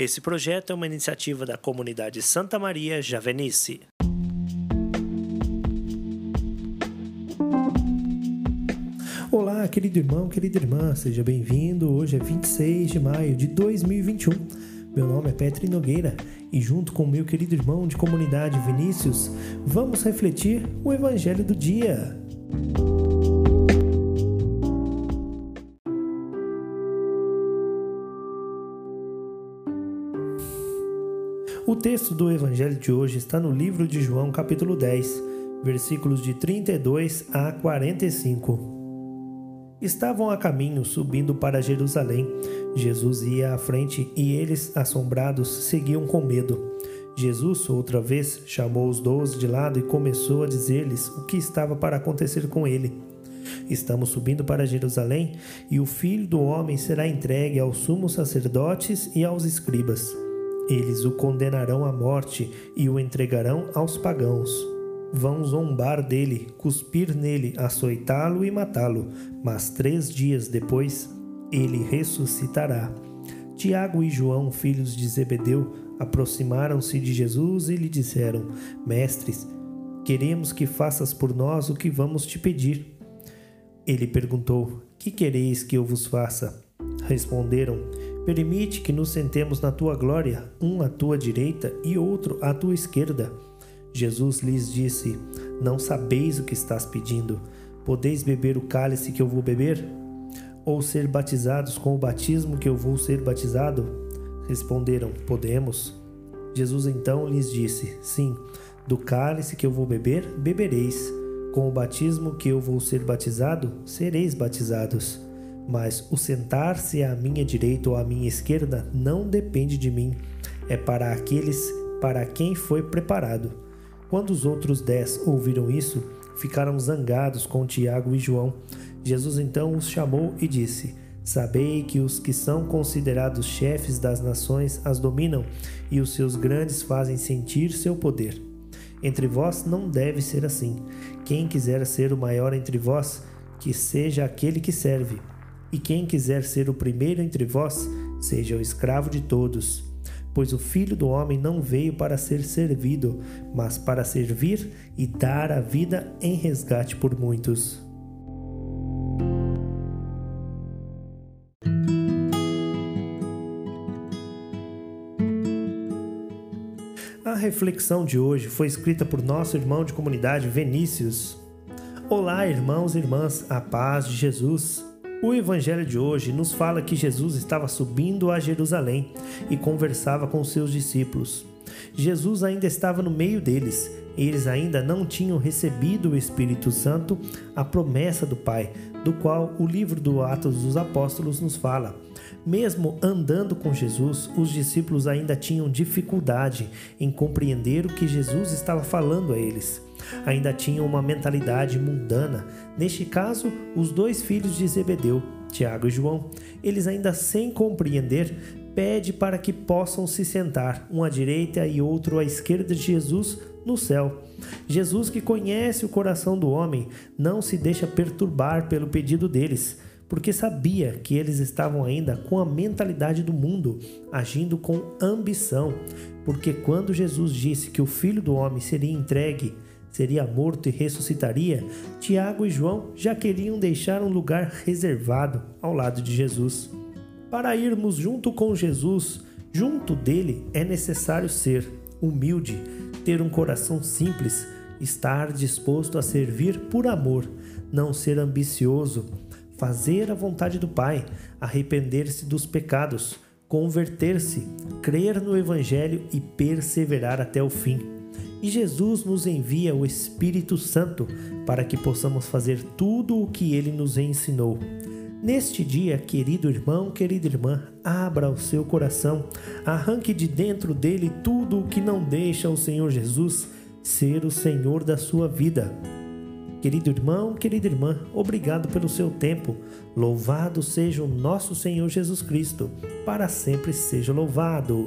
Esse projeto é uma iniciativa da comunidade Santa Maria Javenice. Olá, querido irmão, querida irmã, seja bem-vindo. Hoje é 26 de maio de 2021. Meu nome é Petri Nogueira e, junto com meu querido irmão de comunidade Vinícius, vamos refletir o Evangelho do dia. O texto do Evangelho de hoje está no livro de João, capítulo 10, versículos de 32 a 45. Estavam a caminho, subindo para Jerusalém. Jesus ia à frente e eles, assombrados, seguiam com medo. Jesus, outra vez, chamou os doze de lado e começou a dizer-lhes o que estava para acontecer com ele. Estamos subindo para Jerusalém e o filho do homem será entregue aos sumos sacerdotes e aos escribas eles o condenarão à morte e o entregarão aos pagãos. Vão zombar dele, cuspir nele, açoitá-lo e matá-lo, mas três dias depois ele ressuscitará. Tiago e João, filhos de Zebedeu, aproximaram-se de Jesus e lhe disseram: Mestres, queremos que faças por nós o que vamos te pedir. Ele perguntou: Que quereis que eu vos faça? Responderam: Permite que nos sentemos na tua glória, um à tua direita e outro à tua esquerda. Jesus lhes disse: Não sabeis o que estás pedindo. Podeis beber o cálice que eu vou beber? Ou ser batizados com o batismo que eu vou ser batizado? Responderam: Podemos. Jesus então lhes disse: Sim, do cálice que eu vou beber, bebereis. Com o batismo que eu vou ser batizado, sereis batizados mas o sentar-se à minha direita ou à minha esquerda não depende de mim, é para aqueles para quem foi preparado. Quando os outros dez ouviram isso, ficaram zangados com Tiago e João. Jesus então os chamou e disse: Sabei que os que são considerados chefes das nações as dominam, e os seus grandes fazem sentir seu poder. Entre vós não deve ser assim. Quem quiser ser o maior entre vós, que seja aquele que serve. E quem quiser ser o primeiro entre vós, seja o escravo de todos. Pois o Filho do Homem não veio para ser servido, mas para servir e dar a vida em resgate por muitos. A reflexão de hoje foi escrita por nosso irmão de comunidade Vinícius. Olá, irmãos e irmãs, a paz de Jesus. O evangelho de hoje nos fala que Jesus estava subindo a Jerusalém e conversava com seus discípulos. Jesus ainda estava no meio deles. Eles ainda não tinham recebido o Espírito Santo, a promessa do Pai, do qual o livro do Atos dos Apóstolos nos fala. Mesmo andando com Jesus, os discípulos ainda tinham dificuldade em compreender o que Jesus estava falando a eles ainda tinham uma mentalidade mundana. Neste caso, os dois filhos de Zebedeu, Tiago e João, eles ainda sem compreender, pede para que possam se sentar, um à direita e outro à esquerda de Jesus no céu. Jesus, que conhece o coração do homem, não se deixa perturbar pelo pedido deles, porque sabia que eles estavam ainda com a mentalidade do mundo, agindo com ambição. Porque quando Jesus disse que o filho do homem seria entregue seria morto e ressuscitaria, Tiago e João já queriam deixar um lugar reservado ao lado de Jesus. Para irmos junto com Jesus, junto dele, é necessário ser humilde, ter um coração simples, estar disposto a servir por amor, não ser ambicioso, fazer a vontade do Pai, arrepender-se dos pecados, converter-se, crer no Evangelho e perseverar até o fim. E Jesus nos envia o Espírito Santo para que possamos fazer tudo o que ele nos ensinou. Neste dia, querido irmão, querida irmã, abra o seu coração, arranque de dentro dele tudo o que não deixa o Senhor Jesus ser o Senhor da sua vida. Querido irmão, querida irmã, obrigado pelo seu tempo. Louvado seja o nosso Senhor Jesus Cristo, para sempre seja louvado.